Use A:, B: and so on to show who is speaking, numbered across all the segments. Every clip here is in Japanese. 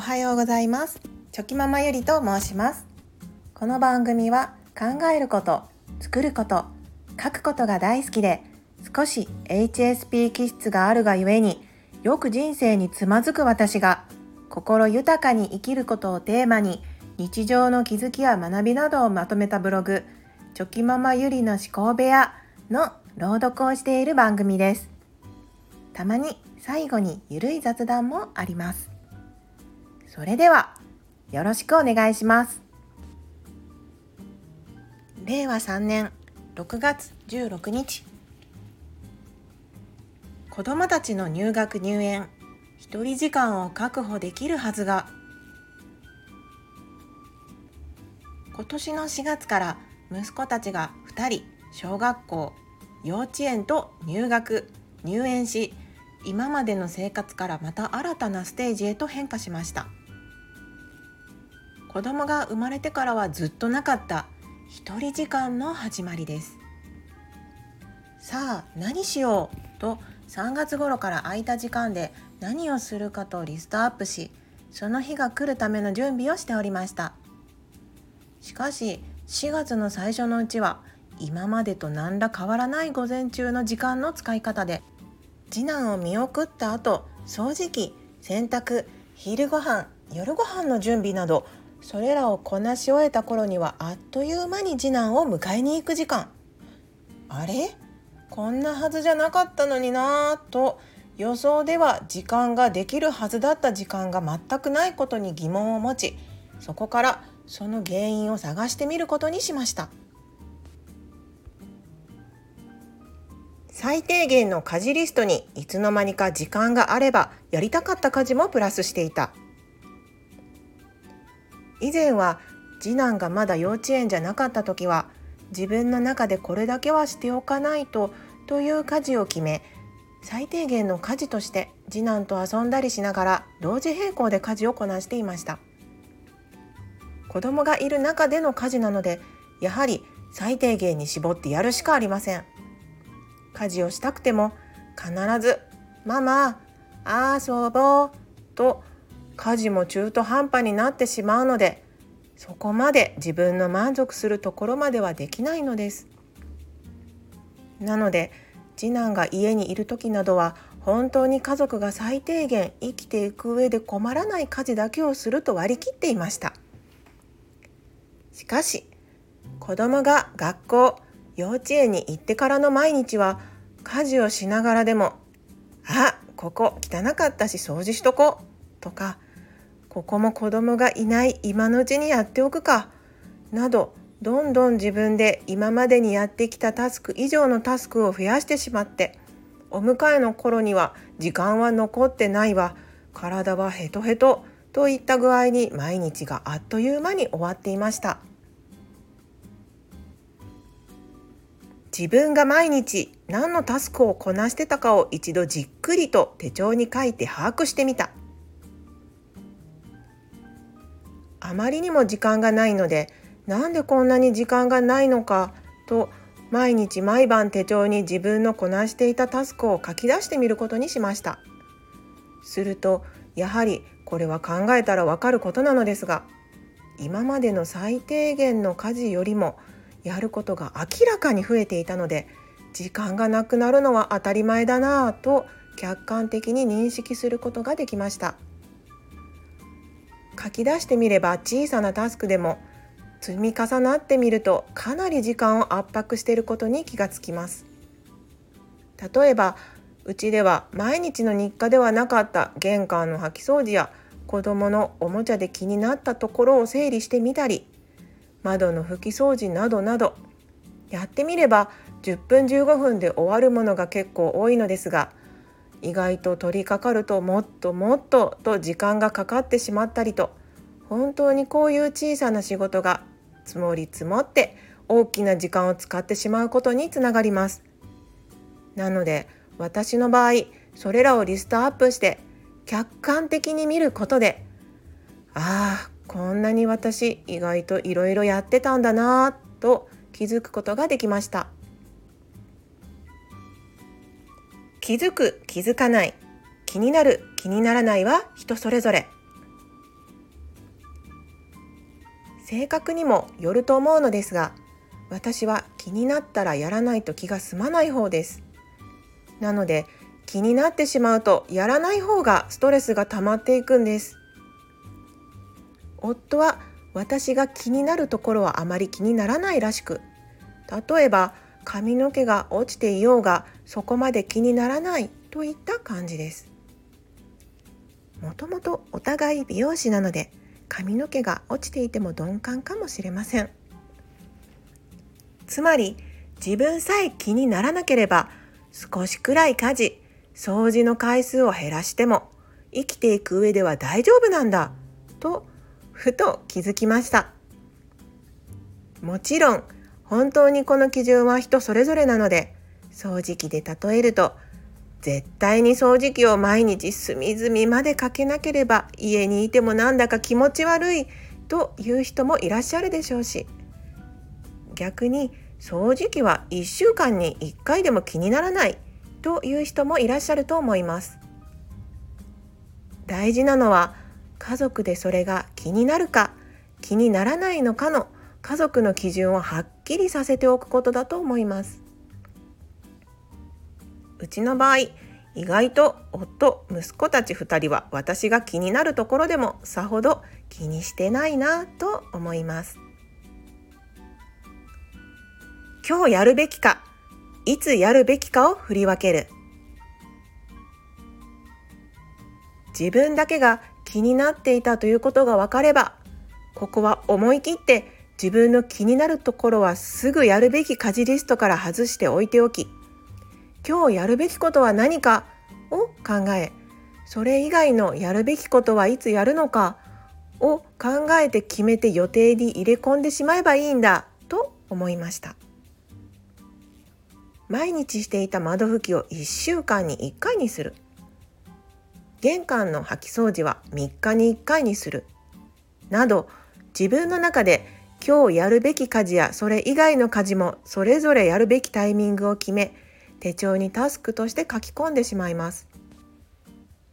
A: おはようございます。チョキママゆりと申します。この番組は考えること作ること書くことが大好きで少し HSP 気質があるがゆえによく人生につまずく私が心豊かに生きることをテーマに日常の気づきや学びなどをまとめたブログチョキママゆりの思考部屋の朗読をしている番組です。たまに最後にゆるい雑談もあります。それではよろしくお願いします。令和3年6月16日。子どもたちの入学入園一人時間を確保できるはずが。今年の4月から息子たちが2人小学校幼稚園と入学入園し今までの生活からまた新たなステージへと変化しました。子供が生まれてからはずっとなかった一人時間の始まりです。さあ何しようと3月頃から空いた時間で何をするかとリストアップしその日が来るための準備をしておりました。しかし4月の最初のうちは今までと何ら変わらない午前中の時間の使い方で次男を見送った後掃除機洗濯昼ご飯夜ご飯の準備などそれらをこなし終えた頃にはあっという間に次男を迎えに行く時間。あれ？こんなはずじゃなかったのになぁと。予想では時間ができるはずだった時間が全くないことに疑問を持ちそこからその原因を探してみることにしました。最低限の家事リストにいつの間にか時間があればやりたかった家事もプラスしていた。以前は次男がまだ幼稚園じゃなかった時は自分の中でこれだけはしておかないとという家事を決め最低限の家事として次男と遊んだりしながら同時並行で家事をこなしていました。子供がいる中での家事なのでやはり最低限に絞ってやるしかありません。家事をしたくても必ず「ママ遊ぼう」と家事も中途半端になってしまうのでそこまで自分の満足するところまではできないのです。なので次男が家にいる時などは本当に家族が最低限生きていく上で困らない家事だけをすると割り切っていました。しかし子供が学校幼稚園に行ってからの毎日は家事をしながらでも「あここ汚かったし掃除しとこう」とか「ここも子供がいない今のうちにやっておくか」などどんどん自分で今までにやってきたタスク以上のタスクを増やしてしまってお迎えの頃には時間は残ってないわ体はヘトヘトといった具合に毎日があっという間に終わっていました。自分が毎日何のタスクをこなしてたかを一度じっくりと手帳に書いて把握してみた。あまりにも時間がないのでなんでこんなに時間がないのかと毎日毎晩手帳に自分のこなしていたタスクを書き出してみることにしました。するとやはりこれは考えたらわかることなのですが今までの最低限の家事よりもやることが明らかに増えていたので時間がなくなるのは当たり前だなぁと客観的に認識することができました。書き出してみれば小さなタスクでも積み重なってみるとかなり時間を圧迫していることに気がつきます。例えばうちでは毎日の日課ではなかった玄関の掃き掃除や子どものおもちゃで気になったところを整理してみたり窓の拭き掃除などなどやってみれば10分15分で終わるものが結構多いのですが意外と取り掛かるともっともっとと時間がかかってしまったりと本当にこういう小さな仕事が積もり積もって大きな時間を使ってしまうことにつながります。なので私の場合それらをリストアップして客観的に見ることでああこんなに私意外といろいろやってたんだなと気づくことができました。気づく気づかない。気になる気にならないは人それぞれ。性格にもよると思うのですが私は気になったらやらないと気が済まない方です。なので気になってしまうとやらない方がストレスが溜まっていくんです。夫は私が気になるところはあまり気にならないらしく例えば髪の毛が落ちていようがそこまで気にならないといった感じです。もともとお互い美容師なので髪の毛が落ちていても鈍感かもしれません。つまり自分さえ気にならなければ少しくらい家事掃除の回数を減らしても生きていく上では大丈夫なんだとふと気づきました。もちろん本当にこの基準は人それぞれなので掃除機で例えると絶対に掃除機を毎日隅々までかけなければ家にいてもなんだか気持ち悪いという人もいらっしゃるでしょうし逆に掃除機は1週間に1回でも気にならないという人もいらっしゃると思います。大事なのは家族でそれが気になるか気にならないのかの家族の基準をはっきりさせておくことだと思います。うちの場合意外と夫息子たち2人は私が気になるところでもさほど気にしてないなと思います。今日やるべきかいつやるべきかを振り分ける。自分だけが気になっていたということが分かればここは思い切って自分の気になるところはすぐやるべき家事リストから外しておいておき今日やるべきことは何か？を考えそれ以外のやるべきことはいつやるのか？を考えて決めて予定に入れ込んでしまえばいいんだと思いました。毎日していた窓拭きを1週間に1回にする。玄関の掃き掃除は3日に1回にする。など自分の中で今日やるべき家事やそれ以外の家事もそれぞれやるべきタイミングを決め手帳にタスクとして書き込んでしまいます。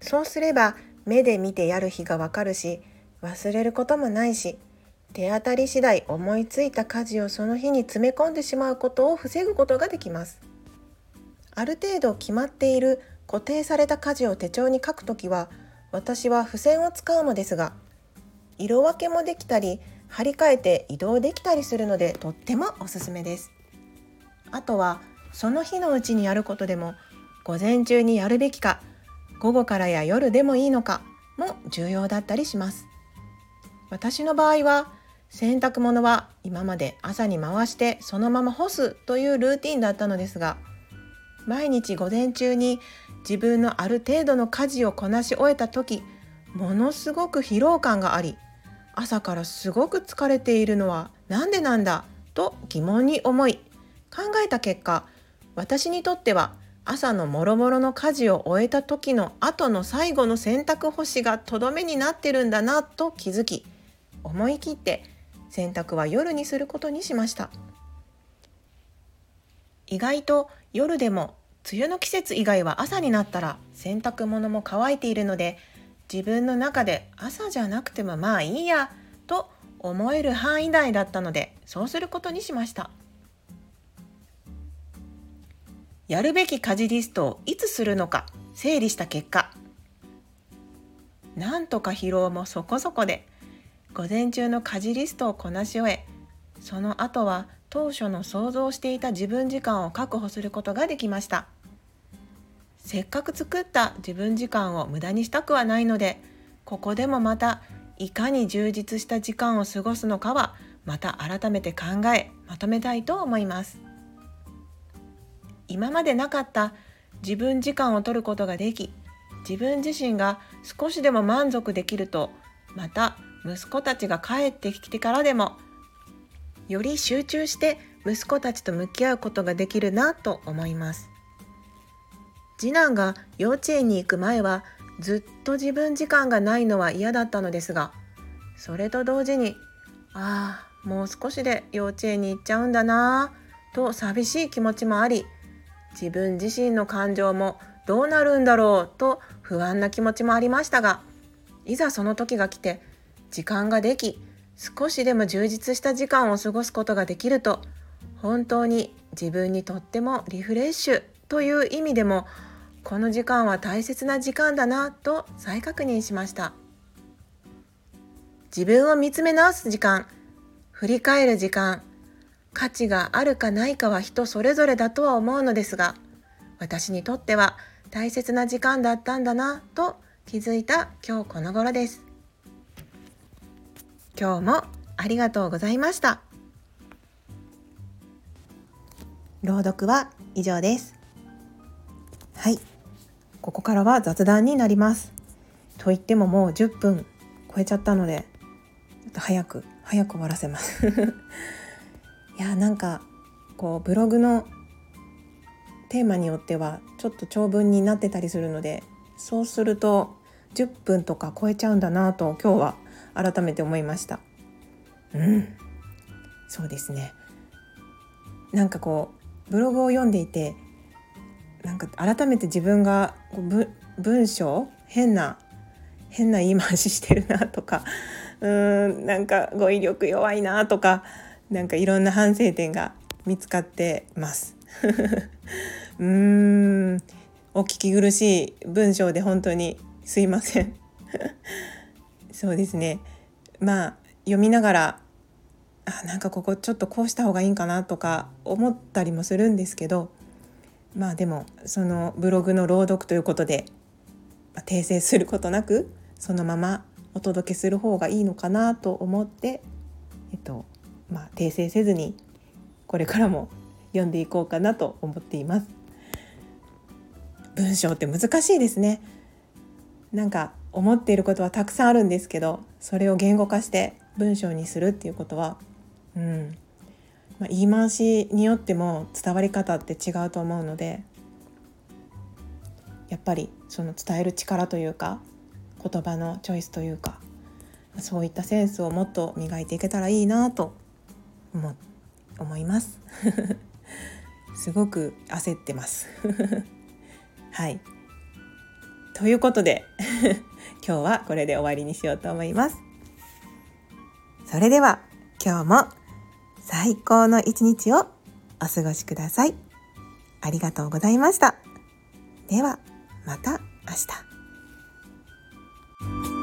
A: そうすれば目で見てやる日がわかるし忘れることもないし手当たり次第思いついた家事をその日に詰め込んでしまうことを防ぐことができます。ある程度決まっている固定された家事を手帳に書くときは私は付箋を使うのですが色分けもできたり張り替えて移動できたりするのでとってもおすすめです。あとはその日のうちにやることでも午前中にやるべきか午後からや夜でもいいのかも重要だったりします。私の場合は洗濯物は今まで朝に回してそのまま干すというルーティンだったのですが毎日午前中に自分のある程度の家事をこなし終えた時ものすごく疲労感があり朝からすごく疲れているのは何でなんだと疑問に思い考えた結果私にとっては朝のもろもろの家事を終えた時の後の最後の洗濯干しがとどめになってるんだなと気づき思い切って洗濯は夜にすることにしました。意外と夜でも梅雨の季節以外は朝になったら洗濯物も乾いているので自分の中で朝じゃなくてもまあいいやと思える範囲内だったのでそうすることにしました。やるべき家事リストをいつするのか整理した結果なんとか疲労もそこそこで午前中の家事リストをこなし終えその後は当初の想像していた自分時間を確保することができましたせっかく作った自分時間を無駄にしたくはないのでここでもまたいかに充実した時間を過ごすのかはまた改めて考えまとめたいと思います。今までなかった自分時間を取ることができ自分自身が少しでも満足できるとまた息子たちが帰ってきてからでもより集中して息子たちと向き合うことができるなと思います。次男が幼稚園に行く前はずっと自分時間がないのは嫌だったのですがそれと同時にああもう少しで幼稚園に行っちゃうんだなぁと寂しい気持ちもあり自分自身の感情もどうなるんだろうと不安な気持ちもありましたがいざその時が来て時間ができ少しでも充実した時間を過ごすことができると本当に自分にとってもリフレッシュという意味でもこの時間は大切な時間だなと再確認しました。自分を見つめ直す時間振り返る時間価値があるかないかは人それぞれだとは思うのですが私にとっては大切な時間だったんだなと気づいた今日この頃です。今日もありがとうございました。朗読は以上です。はい。ここからは雑談になります。と言ってももう10分超えちゃったのでちょっと早く早く終わらせます。いやなんかこうブログのテーマによってはちょっと長文になってたりするのでそうすると10分とか超えちゃうんだなと今日は改めて思いました。うん。そうですね。なんかこうブログを読んでいてなんか改めて自分が文章変な変な言い回ししてるなとか うーんなんか語彙力弱いなとかなんかいろんな反省点が見つかってます。うーんお聞き苦しい文章で本当にすいません そうですねまあ読みながらあなんかここちょっとこうした方がいいんかなとか思ったりもするんですけどまあでもそのブログの朗読ということで、まあ、訂正することなくそのままお届けする方がいいのかなと思って、えっとまあ、訂正せずにこれからも読んでいこうかなと思っています。文章って難しいですね。なんか思っていることはたくさんあるんですけどそれを言語化して文章にするっていうことは、うんまあ、言い回しによっても伝わり方って違うと思うのでやっぱりその伝える力というか言葉のチョイスというかそういったセンスをもっと磨いていけたらいいなと思思います。すごく焦ってます。はい。ということで 今日はこれで終わりにしようと思います。それでは今日も最高の一日をお過ごしください。ありがとうございました。ではまた明日。